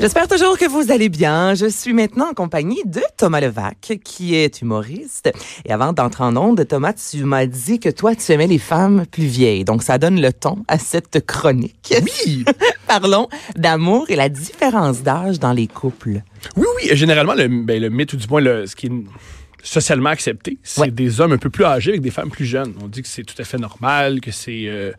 J'espère toujours que vous allez bien. Je suis maintenant en compagnie de Thomas Levac, qui est humoriste. Et avant d'entrer en onde, Thomas, tu m'as dit que toi, tu aimais les femmes plus vieilles. Donc, ça donne le ton à cette chronique. Oui! Parlons d'amour et la différence d'âge dans les couples. Oui, oui. Généralement, le, ben, le mythe, ou du moins le, ce qui est socialement accepté, c'est Ouais. des hommes un peu plus âgés avec des femmes plus jeunes. On dit que c'est tout à fait normal, que c'est euh,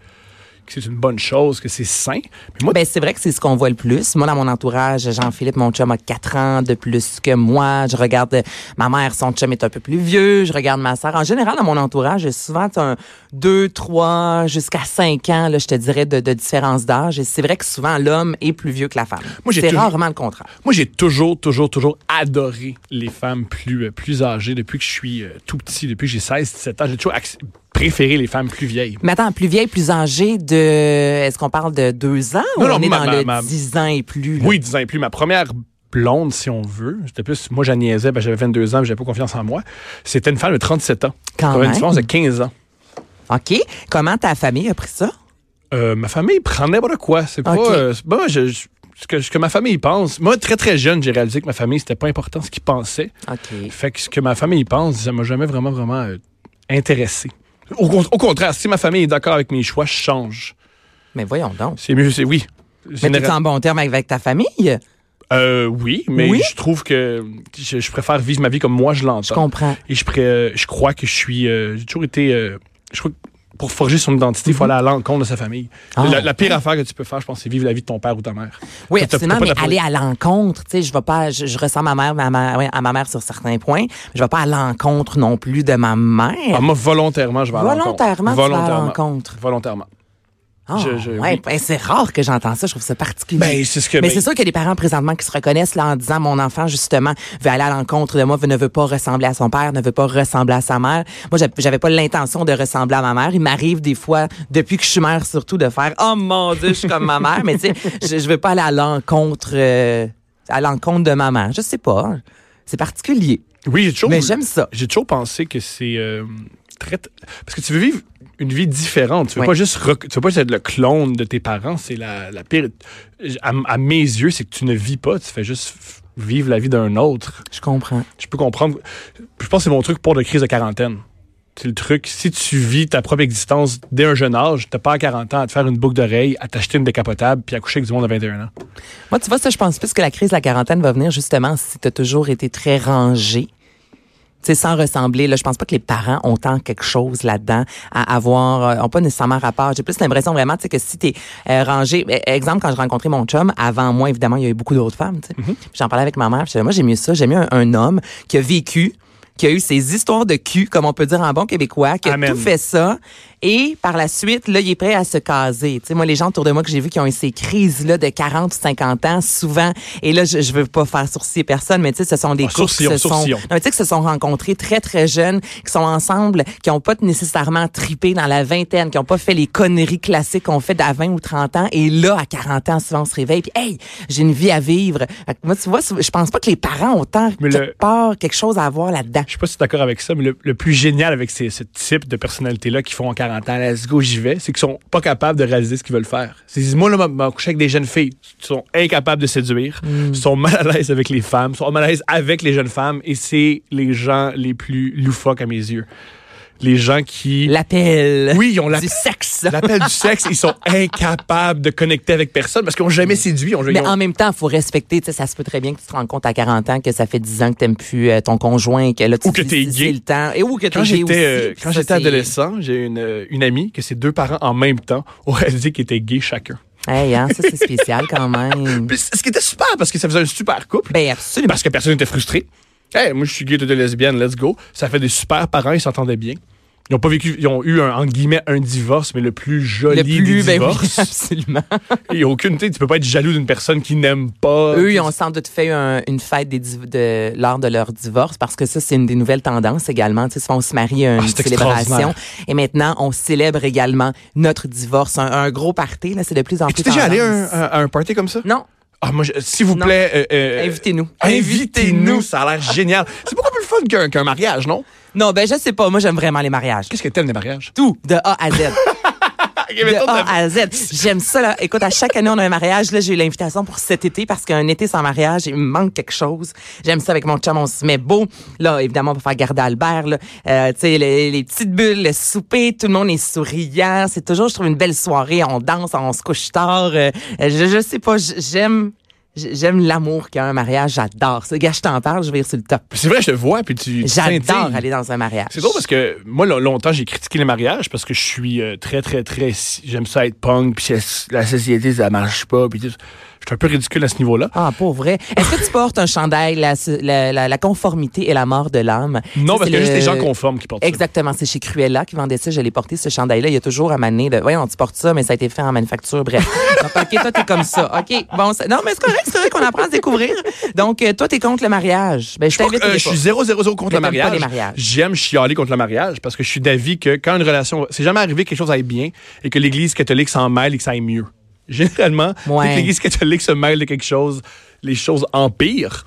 que c'est une bonne chose, que c'est sain. Mais moi, Ben, c'est vrai que c'est ce qu'on voit le plus. Moi, dans mon entourage, Jean-Philippe, mon chum, a 4 ans de plus que moi. Je regarde ma mère, son chum est un peu plus vieux. Je regarde ma sœur. En général, dans mon entourage, j'ai souvent un 2, 3, jusqu'à 5 ans, là, je te dirais, de, de différence d'âge. Et c'est vrai que souvent, l'homme est plus vieux que la femme. C'est toujours- rarement le contraire. moi j'ai toujours, toujours, toujours adoré les femmes plus, euh, plus âgées depuis que je suis euh, tout petit, depuis que j'ai 16, 17 ans. J'ai toujours préféré les femmes plus vieilles. Mais attends, plus vieille, plus âgée de... Est-ce qu'on parle de 2 ans ou Non, non, on est ma- dans ma- le ma- 10 ans et plus? là? Oui, 10 ans et plus. Ma première blonde, si on veut, c'était plus, moi, j'en niaisais, ben, j'avais 22 ans, j'avais pas confiance en moi. C'était une femme de 37 ans. Quand avait une même. différence de 15 ans. OK. Comment ta famille a pris ça? Euh, ma famille prend n'importe quoi. C'est pas. Ok. euh, je- je- ce, que, ce que ma famille pense. Moi, très, très jeune, j'ai réalisé que ma famille, c'était pas important ce qu'ils pensaient. OK. Fait que ce que ma famille pense, ça m'a jamais vraiment, vraiment euh, intéressé. Au, con- au contraire, si ma famille est d'accord avec mes choix, je change. Mais voyons donc. C'est mieux, c'est oui. Mais tu en bon terme avec ta famille? Euh, oui, mais Oui? je trouve que je, je préfère vivre ma vie comme moi je Je l'entends. comprends. Et je, pré- je crois que je suis. euh, j'ai toujours été. euh, je crois que pour forger son identité, il faut aller à l'encontre de sa famille. Mhm. Ah. La, la pire affaire que tu peux faire, je pense, c'est vivre la vie de ton père ou ta mère. Oui, absolument, mais aller à l'encontre, tu sais, je vais pas, je, je ressens ma mère, ma, ma- ouais, à ma mère sur certains points, mais je vais pas à l'encontre non plus de ma mère. Ah, moi, volontairement, je vais à l'encontre. Volontairement, tu vas à l'encontre. Volontairement. Ah, oui. ben, c'est rare que j'entends ça, je trouve ça particulier. Ben, c'est ce que. mais ben, c'est sûr qu'il y a des parents présentement qui se reconnaissent là en disant mon enfant justement veut aller à l'encontre de moi, ne veut pas ressembler à son père, ne veut pas ressembler à sa mère. Moi j'avais- pas l'intention de ressembler à ma mère. Il m'arrive des fois depuis que je suis mère surtout de faire oh mon dieu je suis comme ma mère, mais tu sais je, je veux pas aller à l'encontre euh, à l'encontre de ma mère. Je sais pas, c'est particulier, Oui, j'ai toujours. mais j'aime ça. J'ai toujours pensé que c'est euh, très. Parce que tu veux vivre une vie différente. Tu veux pas juste rec- tu veux pas juste être le clone de tes parents. C'est la, la pire. À, à mes yeux, c'est que tu ne vis pas. Tu fais juste vivre la vie d'un autre. Je comprends. Je peux comprendre. Je pense que c'est mon truc pour de crise de quarantaine. C'est le truc. Si tu vis ta propre existence dès un jeune âge, t'as pas à 40 ans à te faire une boucle d'oreille, à t'acheter une décapotable, puis à coucher avec du monde à 21 ans. Moi, tu vois, ça, je pense plus que la crise de la quarantaine va venir justement si tu as toujours été très rangé. Sais, sans ressembler, là, je pense pas que les parents ont tant quelque chose là-dedans à avoir, euh, ont pas nécessairement rapport. J'ai plus l'impression vraiment, tu sais, que si t'es euh, rangé, eh, exemple, quand je rencontrais mon chum, avant moi, évidemment, il y a eu beaucoup d'autres femmes, tu sais. Puis J'en parlais avec ma mère, disais, moi, j'ai mieux ça, j'ai mieux un, un homme qui a vécu, qui a eu ses histoires de cul, comme on peut dire en bon québécois, qui a Amen. tout fait ça, et par la suite, là, il est prêt à se caser. Tu sais, moi, les gens autour de moi que j'ai vu qui ont eu ces crises-là de 40 ou 50 ans, souvent, et là, je, je veux pas faire sourciller personne, mais tu sais, ce sont des Ah, couples qui se sont, non, mais tu sais, qui se sont rencontrés très, très jeunes, qui sont ensemble, qui ont pas nécessairement tripé dans la vingtaine, qui ont pas fait les conneries classiques qu'on fait d'à 20 ou 30 ans, et là, à 40 ans, souvent, on se réveille, puis hey, j'ai une vie à vivre. Moi, tu vois, je pense pas que les parents ont tant, Mais quelque le- part, quelque chose à avoir là-dedans. Je sais pas si tu es d'accord avec ça, mais le, le plus génial avec ces, ce type de personnalités-là qui font en 40 ans, let's go, j'y vais, c'est qu'ils sont pas capables de réaliser ce qu'ils veulent faire. C'est, moi, là, m'a- couché avec des jeunes filles. Ils sont incapables de séduire, Mm. sont mal à l'aise avec les femmes, sont mal à l'aise avec les jeunes femmes, et c'est les gens les plus loufoques à mes yeux. Les gens qui... L'appel. Oui, ils ont la- Du sexe. l'appel du sexe, ils sont incapables de connecter avec personne parce qu'ils ont jamais séduit. ils ont- Mais en même temps, il faut respecter, tu ça se peut très bien que tu te rends compte à 40 ans que ça fait 10 ans que t'aimes plus euh, ton conjoint, que là, tu Ou que t'es si gay. c'est le temps. Et ou que Quand gay j'étais euh, quand j'étais adolescent, j'ai une, euh, une amie que ses deux parents en même temps ont réalisé qu'ils étaient gays chacun. Hey, hein, ça, c'est spécial quand même. Puis ce qui était super parce que ça faisait un super couple. Ben, absolument. Parce que personne n'était frustré. Hey, moi je suis gay, t'es lesbienne, let's go. Ça fait des super parents, ils s'entendaient bien. Ils ont pas vécu, ils ont eu un, entre guillemets un divorce, mais le plus joli Le plus, des ben oui, divorces. absolument. Il y a aucune, tu sais, tu peux pas être jaloux d'une personne qui n'aime pas. Eux, ils ont sans doute fait un- une fête des de, lors de leur divorce parce que ça, c'est une des nouvelles tendances également. Tu sais, on se marie à une Ah, célébration. Et maintenant, on célèbre également notre divorce. Un, un gros party, là, c'est de plus en plus Es-tu déjà allé à un, à un party comme ça? Non. Ah, moi, s'il vous Non. plaît. euh, euh, Invitez-nous. Invitez-nous, ça a l'air génial. C'est beaucoup plus fun qu'un qu'un mariage, non? Non, ben, je sais pas. Moi, j'aime vraiment les mariages. Qu'est-ce que t'aimes des mariages? Tout, de A à Z. de A à Z. J'aime ça, là. Écoute, à chaque année, on a un mariage. Là, j'ai eu l'invitation pour cet été parce qu'un été sans mariage, il me manque quelque chose. J'aime ça avec mon chum, on se met beau. Là, évidemment, on va faire garder Albert, là. Euh, tu sais, les, les, petites bulles, le souper, tout le monde est souriant. C'est toujours, je trouve, une belle soirée. On danse, on se couche tard. Euh, je, je sais pas, j'aime J'aime l'amour qu'il y a un mariage, j'adore ça. Gars, je t'en parle, je vais sur le top. C'est vrai, je te vois, puis tu. J'adore aller dans un mariage. C'est drôle parce que moi, longtemps, j'ai critiqué les mariages parce que je suis euh, très, très, très. J'aime ça être punk, puis la société, ça marche pas, puis tout je suis un peu ridicule à ce niveau-là. Ah, pas vrai. Est-ce que tu portes un chandail, la, la, la, conformité et la mort de l'âme? Non, parce que juste des gens conformes qui portent ça. Exactement. C'est chez Cruella qui vendait ça. Je l'ai porté, ce chandail-là. Il y a toujours à maner de, voyons, tu portes ça, mais ça a été fait en manufacture. Bref. Donc, OK, toi, t'es comme ça. OK. Bon, non, mais c'est correct, c'est vrai qu'on apprend à se découvrir. Donc, euh, toi, t'es contre le mariage. Ben, je t'invite. Euh, je suis 0 0 contre le mariage. J'aime chialer contre le mariage parce que je suis d'avis que quand une relation, c'est jamais arrivé que quelque chose aille bien et que l'Église catholique s'en mêle et que ça aille mieux généralement, que l'Église catholique se mêle de quelque chose, les choses empirent.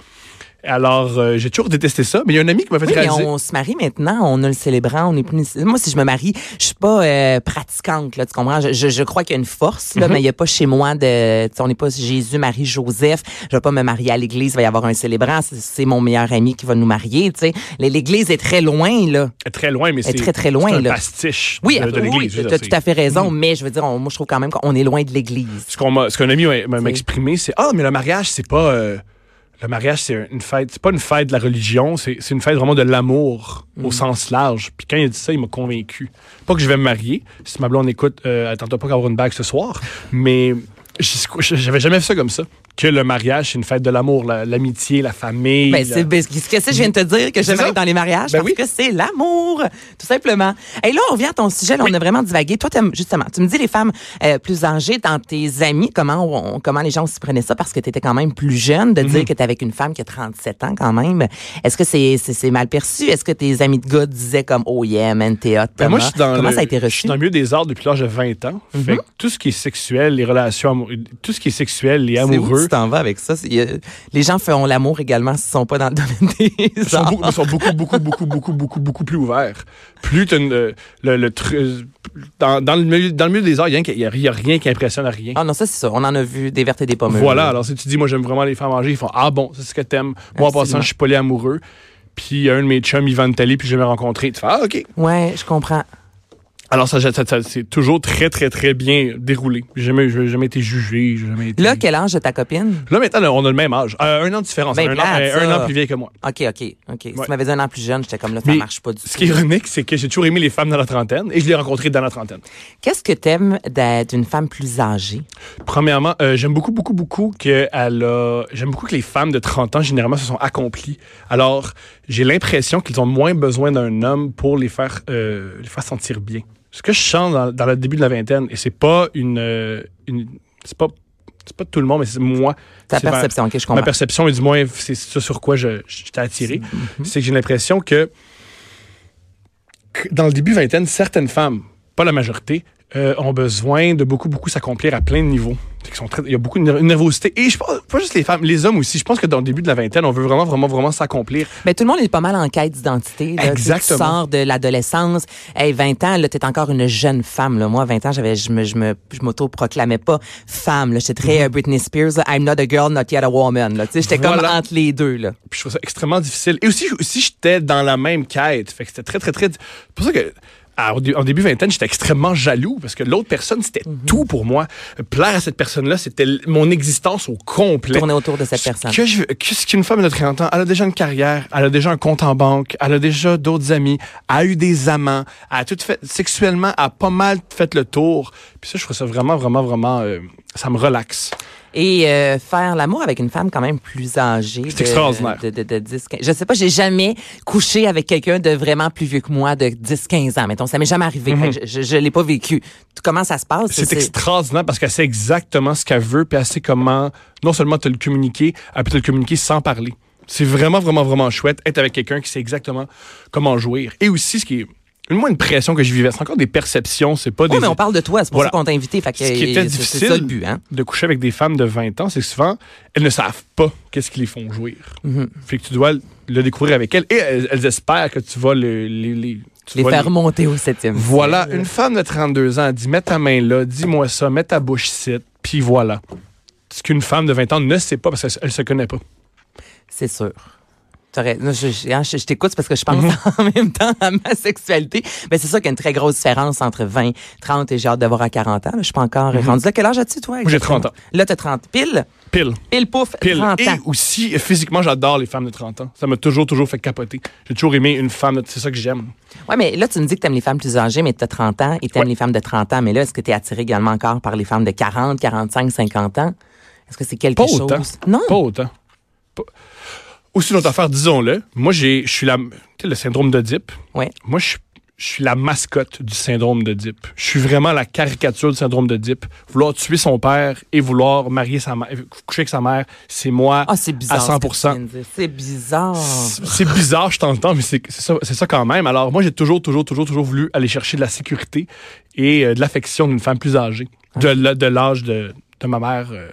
Alors, euh, j'ai toujours détesté ça, mais il y a un ami qui m'a fait oui, réaliser. Mais on se marie maintenant, on a le célébrant, on est plus. Moi, si je me marie, je suis pas euh, pratiquante, là, tu comprends? Je, je, crois qu'il y a une force, là, mhm. mais il y a pas chez moi de. On n'est pas Jésus, Marie, Joseph. Je vais pas me marier à l'église, il va y avoir un célébrant. C'est mon meilleur ami qui va nous marier. Tu sais, l'église est très loin là. Très loin, mais c'est très très loin un là. pastiche oui, de, de l'église. Oui, tu as tout à fait raison, mhm. mais je veux dire, moi, je trouve quand même qu'on est loin de l'église. Ce qu'un ami m'a exprimé, c'est ah, mais le mariage, c'est pas. Euh, le mariage, c'est une fête. C'est pas une fête de la religion, c'est une fête vraiment de l'amour au mm. sens large. Puis quand il a dit ça, il m'a convaincu. Pas que je vais me marier. Si ma blonde écoute, euh, attends pas qu'avoir une bague ce soir. Mais j'avais jamais fait ça comme ça que le mariage, c'est une fête de l'amour, l'amitié, la, famille. Ben, c'est ben, ce que je viens de te dire que j'aimerais dans les mariages ben parce que c'est l'amour, tout simplement. Et là, on vient à ton sujet, là, on a vraiment divagué. Toi, justement, tu me dis les femmes euh, plus âgées dans tes amis, comment comment les gens s'y prenaient ça? Parce que tu étais quand même plus jeune de dire mhm. que tu avec une femme qui a 37 ans quand même. Est-ce que c'est mal perçu? Est-ce que tes amis de gars disaient comme oh yeah, man, t'es hot. Ben, moi, je suis dans comment ça a été reçu? Je suis dans le milieu des arts depuis l'âge de 20 ans. Fait mhm. tout ce qui est sexuel, les relations tout ce qui est sexuel, les amoureux t'en vas avec ça? les gens font l'amour également s'ils sont pas dans le domaine des ils sont, beaucoup, ils sont beaucoup, beaucoup, beaucoup, beaucoup, beaucoup, beaucoup plus ouverts. Plus tu le, le, le dans, dans, le milieu, dans le milieu des arts, il n'y a, a, rien qui impressionne à rien. Ah non, ça c'est ça. On en a vu des vertes et des pommes. Voilà. Alors si tu dis, moi j'aime vraiment les femmes manger, ils font Ah bon, c'est ce que t'aimes. Moi en passant, je suis polyamoureux. Puis un de mes chums, va une puis je vais me rencontrer. Tu fais Ah, OK. Ouais, je comprends. Alors, ça, ça, ça c'est toujours très, très, très bien déroulé. J'ai jamais, jamais été jugé. Jamais été... Là, quel âge de ta copine? Là, maintenant, on a le même âge. Euh, un an de différence. Ben, un, an, un, an, plus vieille que moi. OK, OK, OK. Si tu m'avais dit un an plus jeune, j'étais comme là, ça marche pas du tout. Ce qui est ironique, c'est que j'ai toujours aimé les femmes dans la trentaine et je l'ai rencontré dans la trentaine. Qu'est-ce que t'aimes d'une femme plus âgée? Premièrement, euh, j'aime beaucoup, beaucoup, beaucoup qu'elle a... J'aime beaucoup que les femmes de 30 ans, généralement, se sont accomplies. Alors, j'ai l'impression qu'ils ont moins besoin d'un homme pour les faire, euh, les faire sentir bien ce que je sens dans, le début de la vingtaine, et c'est pas une, euh, une c'est pas c'est pas tout le monde, mais c'est moi. Ta perception, ok, je comprends. Ma perception, et du moins, c'est ça sur quoi je, t'ai attiré. Mhm. C'est que j'ai l'impression que, dans le début vingtaine, certaines femmes, pas la majorité, euh, ont besoin de beaucoup, beaucoup s'accomplir à plein de niveaux. Sont très, il y a beaucoup de nervosité. Et je pense, pas juste les femmes, les hommes aussi. Je pense que dans le début de la vingtaine, on veut vraiment, vraiment, vraiment s'accomplir. Mais tout le monde est pas mal en quête d'identité. Exactement. Tu sors de l'adolescence. Hey, 20 ans, là, t'es encore une jeune femme, là. Moi, 20 ans, j'avais, je me, je me, je m'auto-proclamais pas femme, là. J'étais très euh, Britney Spears, I'm not a girl, not yet a woman, là. Tu sais, j'étais comme entre les deux, là. Puis je trouve ça extrêmement difficile. Et aussi, aussi, j'étais dans la même quête. Fait que c'était très, très, très, c'est pour ça que, en début vingtaine, j'étais extrêmement jaloux parce que l'autre personne, c'était mhm. tout pour moi. Plaire à cette personne-là, c'était mon existence au complet. Tourner autour de cette personne. Qu'est-ce qu'une femme de 30 ans? Elle a déjà une carrière, elle a déjà un compte en banque, elle a déjà d'autres amis, elle a eu des amants, elle a tout fait sexuellement, elle a pas mal fait le tour. Puis ça, je trouve ça vraiment, vraiment, vraiment, euh, ça me relaxe. Et euh, faire l'amour avec une femme quand même plus âgée. C'est extraordinaire. De, de, de, 10, 15, je sais pas, j'ai jamais couché avec quelqu'un de vraiment plus vieux que moi, de 10, 15 ans. Mettons, ça m'est jamais arrivé. Mhm. Je, je, l'ai pas vécu. Comment ça se passe? C'est extraordinaire parce qu'elle sait exactement ce qu'elle veut, puis elle sait comment, non seulement te le communiquer, elle peut te le communiquer sans parler. C'est vraiment, vraiment, vraiment chouette être avec quelqu'un qui sait exactement comment jouir. Et aussi, ce qui est moins une pression que je vivais. C'est encore des perceptions, c'est pas des. Oui, mais on parle de toi, c'est pour ça qu'on t'a invité. Fait Ce qui était difficile hein. de coucher avec des femmes de 20 ans, c'est que souvent, elles ne savent pas qu'est-ce qui les font jouir. Mm-hmm. Fait que tu dois le découvrir avec elles et elles, espèrent que tu vas les, Tu Les faire remonter au septième. Voilà, une femme de 32 ans dit mets ta main là, dis-moi ça, mets ta bouche ici, puis voilà. Ce qu'une femme de 20 ans ne sait pas parce qu'elle elle se connaît pas. C'est sûr. Je, je- hein, je- je t'écoute parce que je pense Mhm. en même temps à ma sexualité. Mais c'est ça qu'il y a une très grosse différence entre 20, 30 et j'ai hâte d'avoir à 40 ans. là. Je suis pas encore rendu là. Quel âge as-tu, toi? Moi, j'ai exactement? 30 ans. Là, t'as 30. Pile? Pile. Pile, pouf, Pile. 30 Et ans. aussi, physiquement, j'adore les femmes de 30 ans. Ça m'a toujours, toujours fait capoter. J'ai toujours aimé une femme, de- c'est ça que j'aime. Ouais, mais là, tu me dis que t'aimes les femmes plus âgées, mais t'as 30 ans et t'aimes Ouais. les femmes de 30 ans. Mais là, est-ce que t'es attiré également encore par les femmes de 40, 45, 50 ans? Est-ce que c'est quelque Pas chose? autant. Non. Pas autant. Pas- Aussi, l'autre affaire, disons-le, moi, j'ai, je suis la, tu sais, le syndrome d'Oedipe. Ouais. Moi, je, je suis la mascotte du syndrome d'Oedipe. Je suis vraiment la caricature du syndrome d'Oedipe. Vouloir tuer son père et vouloir marier sa mère, coucher avec sa mère, c'est moi c'est bizarre. à ce que 100%. tu viens de dire. C'est bizarre. C'est bizarre, je t'entends, mais c'est ça, c'est ça quand même. Alors, moi, j'ai toujours, toujours, toujours, toujours voulu aller chercher de la sécurité et euh, de l'affection d'une femme plus âgée, de, de l'âge de, de ma mère euh,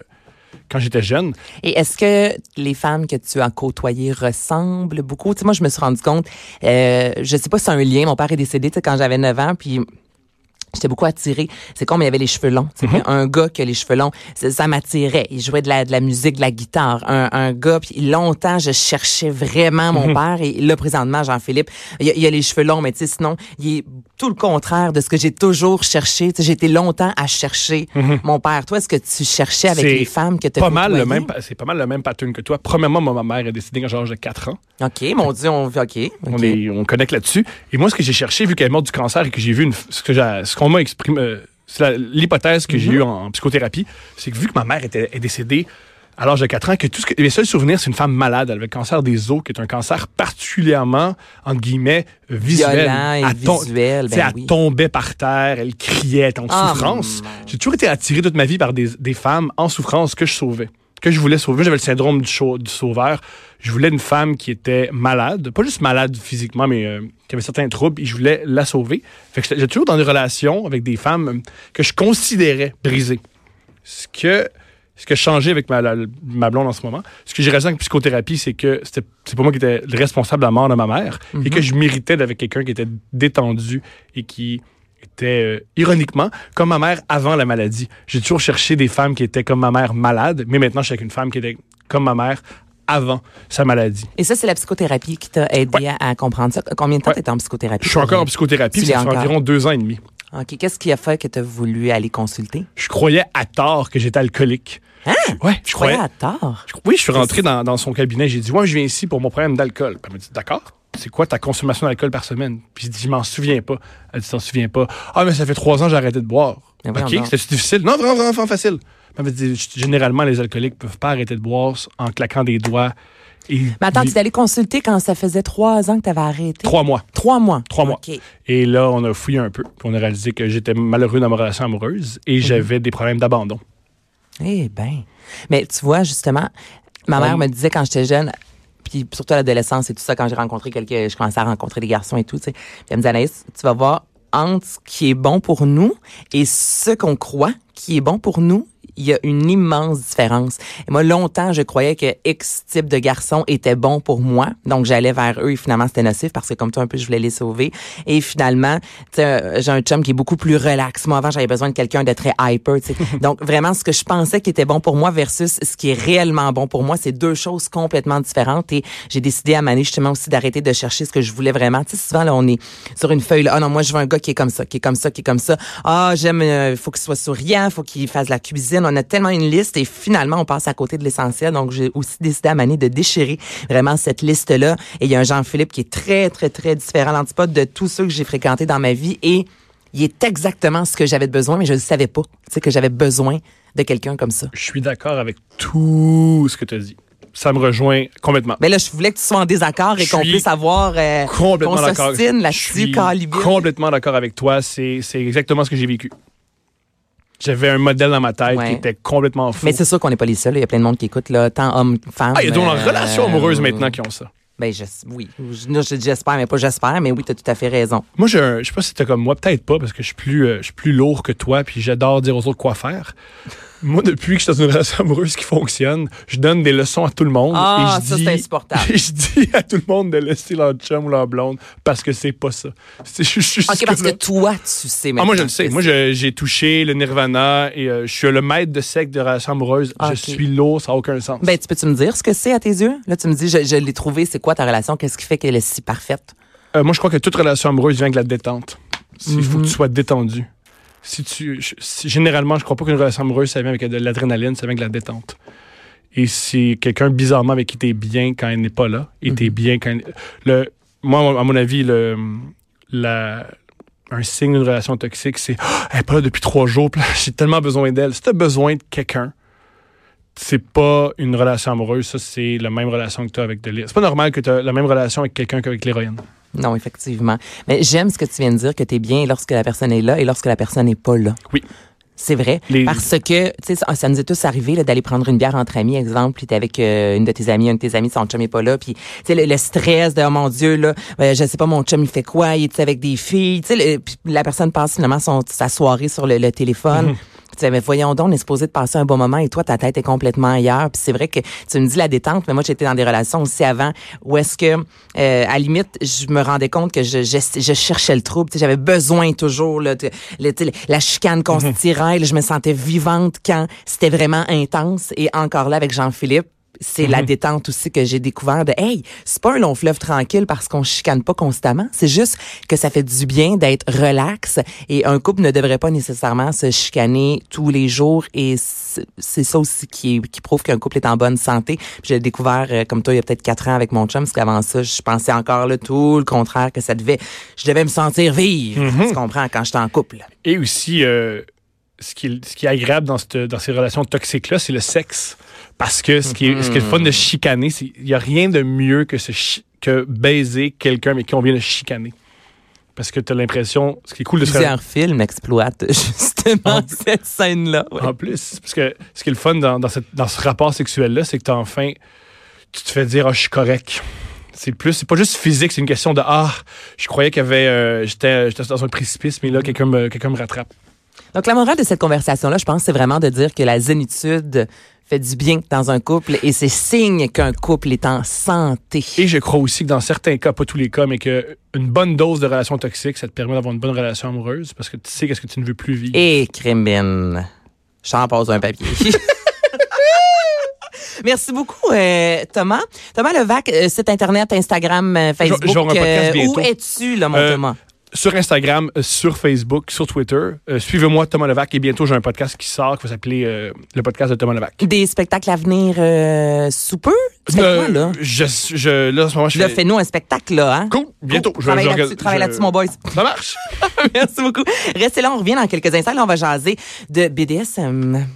quand j'étais jeune. Et est-ce que les femmes que tu as côtoyées ressemblent beaucoup? Tu sais, moi, je me suis rendu compte, euh, je sais pas si c'est un lien, mon père est décédé quand j'avais 9 ans, puis J'étais beaucoup attirée. C'est comme il y avait les cheveux longs. Mm-hmm. Un gars qui a les cheveux longs, ça, m'attirait. Il jouait de la, de la musique, de la guitare. Un, un gars, puis longtemps, je cherchais vraiment mon père. Et là, présentement, Jean-Philippe, il, a- il a les cheveux longs, mais tu sais, sinon, il est tout le contraire de ce que j'ai toujours cherché. J'ai été longtemps à chercher mon père. Toi, est-ce que tu cherchais avec les femmes que tu Pas mal le même, c'est pas mal le même pattern que toi. Premièrement, moi, ma mère est décédée quand j'avais de 4 ans. OK, mon Dieu, on... OK. OK. On, est, on connecte là-dessus. Et moi, ce que j'ai cherché, vu qu'elle est morte du cancer et que j'ai vu une, ce que j'ai- qu'on m'a exprimé, euh, c'est l'hypothèse que j'ai eue en, en psychothérapie, c'est que vu que ma mère était, est décédée à l'âge de 4 ans, que tout ce que, mes seuls souvenirs, c'est une femme malade. Elle avait le cancer des os, qui est un cancer particulièrement, entre guillemets, visuel. Violent et Elle visuel, ben elle oui. tombait par terre, elle criait, elle était en Ah, souffrance. J'ai toujours été attiré toute ma vie par des, des femmes en souffrance que je sauvais, que je voulais sauver. J'avais le syndrome du, du sauveur. Je voulais une femme qui était malade, pas juste malade physiquement, mais euh, qui avait certains troubles, et je voulais la sauver. Fait que j'étais toujours dans des relations avec des femmes euh, que je considérais brisées. Ce que ce que changé avec ma, la- ma blonde en ce moment, ce que j'ai réalisé avec psychothérapie, c'est que c'était c'est pas moi qui étais le responsable de la mort de ma mère et que je méritais d'avec quelqu'un qui était détendu et qui était euh, ironiquement comme ma mère avant la maladie. J'ai toujours cherché des femmes qui étaient comme ma mère malade, mais maintenant je suis avec une femme qui était comme ma mère avant sa maladie. Et ça, c'est la psychothérapie qui t'a aidé à, à comprendre ça. Combien de temps Ouais. t'étais en psychothérapie? Je suis encore en psychothérapie, Tu ça fait encore? environ deux ans et demi. OK. Qu'est-ce qui a fait que tu as voulu aller consulter? Je croyais à tort que j'étais alcoolique. Hein? Ouais, je Je croyais croyais. à tort? Je- Oui, je suis rentré dans, dans son cabinet. J'ai dit, ouais, je viens ici pour mon problème d'alcool. Elle m'a dit, d'accord. C'est quoi ta consommation d'alcool par semaine? Puis j'ai dit, je m'en souviens pas. Elle dit, t'en souviens pas. Ah, mais ça fait trois ans que j'ai arrêté de boire. Mais voyons OK, c'était difficile? Non, vraiment, vraiment, vraiment facile. Elle dit, généralement, les alcooliques peuvent pas arrêter de boire en claquant des doigts. Et Mais attends, tu es allé consulter quand ça faisait trois ans que tu avais arrêté? Trois mois. Trois mois. Trois mois. Et là, on a fouillé un peu. Puis on a réalisé que j'étais malheureux dans ma relation amoureuse Mhm. et j'avais des problèmes d'abandon. Eh ben. Mais tu vois, justement, ma mère me disait quand j'étais jeune, puis surtout à l'adolescence et tout ça, quand j'ai rencontré quelques, je commençais à rencontrer des garçons et tout, tu sais. Elle me disait, Anaïs, tu vas voir entre ce qui est bon pour nous et ce qu'on croit qui est bon pour nous, il y a une immense différence. Et moi, longtemps, je croyais que X type de garçon était bon pour moi. Donc, j'allais vers eux et finalement, c'était nocif parce que comme toi, un peu, je voulais les sauver. Et finalement, tu sais, euh, j'ai un chum qui est beaucoup plus relax. Moi, avant, j'avais besoin de quelqu'un de très hyper, tu sais. Donc, vraiment, ce que je pensais qui était bon pour moi versus ce qui est réellement bon pour moi, c'est deux choses complètement différentes. Et j'ai décidé à Mané, justement, aussi d'arrêter de chercher ce que je voulais vraiment. Tu sais, souvent, là, on est sur une feuille, là. Ah non, moi, je veux un gars qui est comme ça, qui est comme ça, qui est comme ça. Ah, j'aime, il faut qu'il soit souriant, faut qu'il fasse la cuisine. On a tellement une liste et finalement, on passe à côté de l'essentiel. Donc, j'ai aussi décidé à Mané de déchirer vraiment cette liste-là. Et il y a un Jean-Philippe qui est très, très, très différent, l'antipode de tous ceux que j'ai fréquentés dans ma vie. Et il est exactement ce que j'avais besoin, mais je ne savais pas. Tu sais, que j'avais besoin de quelqu'un comme ça. Je suis d'accord avec tout ce que tu as dit. Ça me rejoint complètement. Mais là, je voulais que tu sois en désaccord et qu'on puisse avoir euh, complètement qu'on s'ostine là-dessus, complètement d'accord avec toi. C'est c'est exactement ce que j'ai vécu. J'avais un modèle dans ma tête Ouais. qui était complètement fou. Mais c'est sûr qu'on n'est pas les seuls. Il y a plein de monde qui écoute, là, tant hommes, femmes. ah, il y a donc euh, relation amoureuse maintenant qui ont ça. Ben, je- oui. Je- je- J'espère, mais pas j'espère, mais oui, tu as tout à fait raison. Moi, un- je sais pas si t'es comme moi, peut-être pas, parce que je suis plus, euh, je suis plus lourd que toi, puis j'adore dire aux autres quoi faire. Moi, depuis que je suis dans une relation amoureuse qui fonctionne, je donne des leçons à tout le monde. Ah, et je ça, dis, c'est insupportable. Je dis à tout le monde de laisser leur chum ou leur blonde parce que c'est pas ça. C'est je- je- OK, parce que toi, tu sais maintenant. Ah, moi, je le sais. Moi, j'ai touché le nirvana et euh, je suis le maître de secte de relation amoureuse. Je suis lourd, ça n'a aucun sens. Ben, tu peux-tu me dire ce que c'est à tes yeux? Là, tu me dis, je, je l'ai trouvé, c'est quoi ta relation? Qu'est-ce qui fait qu'elle est si parfaite? Euh, moi, je crois que toute relation amoureuse vient avec la détente. Il faut Mhm. que tu sois détendu. Si tu, je- si- généralement, je crois pas qu'une relation amoureuse, ça vient avec de l'adrénaline, ça vient avec la détente. Et si quelqu'un, bizarrement, avec qui t'es bien quand elle n'est pas là, et t'es bien quand... Le, moi, à mon avis, le, la, un signe d'une relation toxique, c'est Ah, elle est pas là depuis trois jours, j'ai tellement besoin d'elle. Si t'as besoin de quelqu'un, c'est pas une relation amoureuse, ça, c'est la même relation que tu as avec de l'héroïne. C'est pas normal que tu as la même relation avec quelqu'un qu'avec l'héroïne. Non, effectivement. Mais j'aime ce que tu viens de dire, que tu es bien lorsque la personne est là et lorsque la personne n'est pas là. Oui. C'est vrai. Les- Parce que, tu sais, ça, ça nous est tous arrivé là, d'aller prendre une bière entre amis, exemple, puis t'es avec euh, une de tes amies, un de tes amis, son chum est pas là, puis tu sais, le, le stress de, oh mon Dieu, là, euh, je sais pas, mon chum, il fait quoi, il est avec des filles, tu sais, la personne passe finalement son, sa soirée sur le, le téléphone. Tu sais, mais voyons donc, on est supposé de passer un bon moment et toi, ta tête est complètement ailleurs. Puis c'est vrai que tu me dis la détente, mais moi, j'étais dans des relations aussi avant où est-ce que, euh, à la limite, je me rendais compte que je, je, je cherchais le trouble. Tu sais, J'avais besoin toujours là, de, le- la chicane qu'on se tirait. là, je me sentais vivante quand c'était vraiment intense. Et encore là, avec Jean-Philippe, c'est la détente aussi que j'ai découvert de hey, c'est pas un long fleuve tranquille parce qu'on chicane pas constamment, c'est juste que ça fait du bien d'être relax et un couple ne devrait pas nécessairement se chicaner tous les jours et c'est ça aussi qui, qui prouve qu'un couple est en bonne santé. J'ai découvert euh, comme toi il y a peut-être quatre ans avec mon chum parce qu'avant ça, je pensais encore là tout le contraire que ça devait je devais me sentir vivre, tu comprends quand j'étais en couple. Et aussi, euh, ce, qui ce qui est agréable dans, cette- dans ces relations toxiques-là, c'est le sexe. Parce que ce qui est, ce qui est le fun de chicaner, il n'y a rien de mieux que, se chi- que baiser quelqu'un mais qui on vient de chicaner. Parce que tu as l'impression, ce qui est cool de se Plusieurs films exploitent justement cette scène-là. ouais. En plus, parce que ce qui est le fun dans, dans, cette- dans ce rapport sexuel-là, c'est que t'as enfin, tu te fais dire, ah, je suis correct. C'est plus, c'est pas juste physique, c'est une question de, ah, je croyais qu'il y avait, euh, j'étais, j'étais dans un précipice, mais là, quelqu'un me, quelqu'un me rattrape. Donc, la morale de cette conversation-là, je pense, c'est vraiment de dire que la zénitude fait du bien dans un couple et c'est signe qu'un couple est en santé. Et je crois aussi que dans certains cas, pas tous les cas, mais que une bonne dose de relation toxique, ça te permet d'avoir une bonne relation amoureuse parce que tu sais qu'est-ce que tu ne veux plus vivre. Et Crémine, j'en pose un papier. Merci beaucoup, euh, Thomas. Thomas Levac, euh, site Internet, Instagram, euh, Facebook. un podcast euh, où es-tu, là, mon Thomas? Sur Instagram, euh, sur Facebook, sur Twitter. Euh, Suivez-moi, Thomas Levac, et bientôt j'ai un podcast qui sort qui va s'appeler euh, le podcast de Thomas Levac. Des spectacles à venir euh, sous peu? Quoi, là? Je, je, là, en ce moment, je Là, fais... fais-nous un spectacle, là, hein? Cool, bientôt. Cool. Je- Travaille là-dessus, je- là-dessus, mon boys. Ça marche. Merci beaucoup. Restez là, on revient dans quelques instants. Là, on va jaser de BDSM.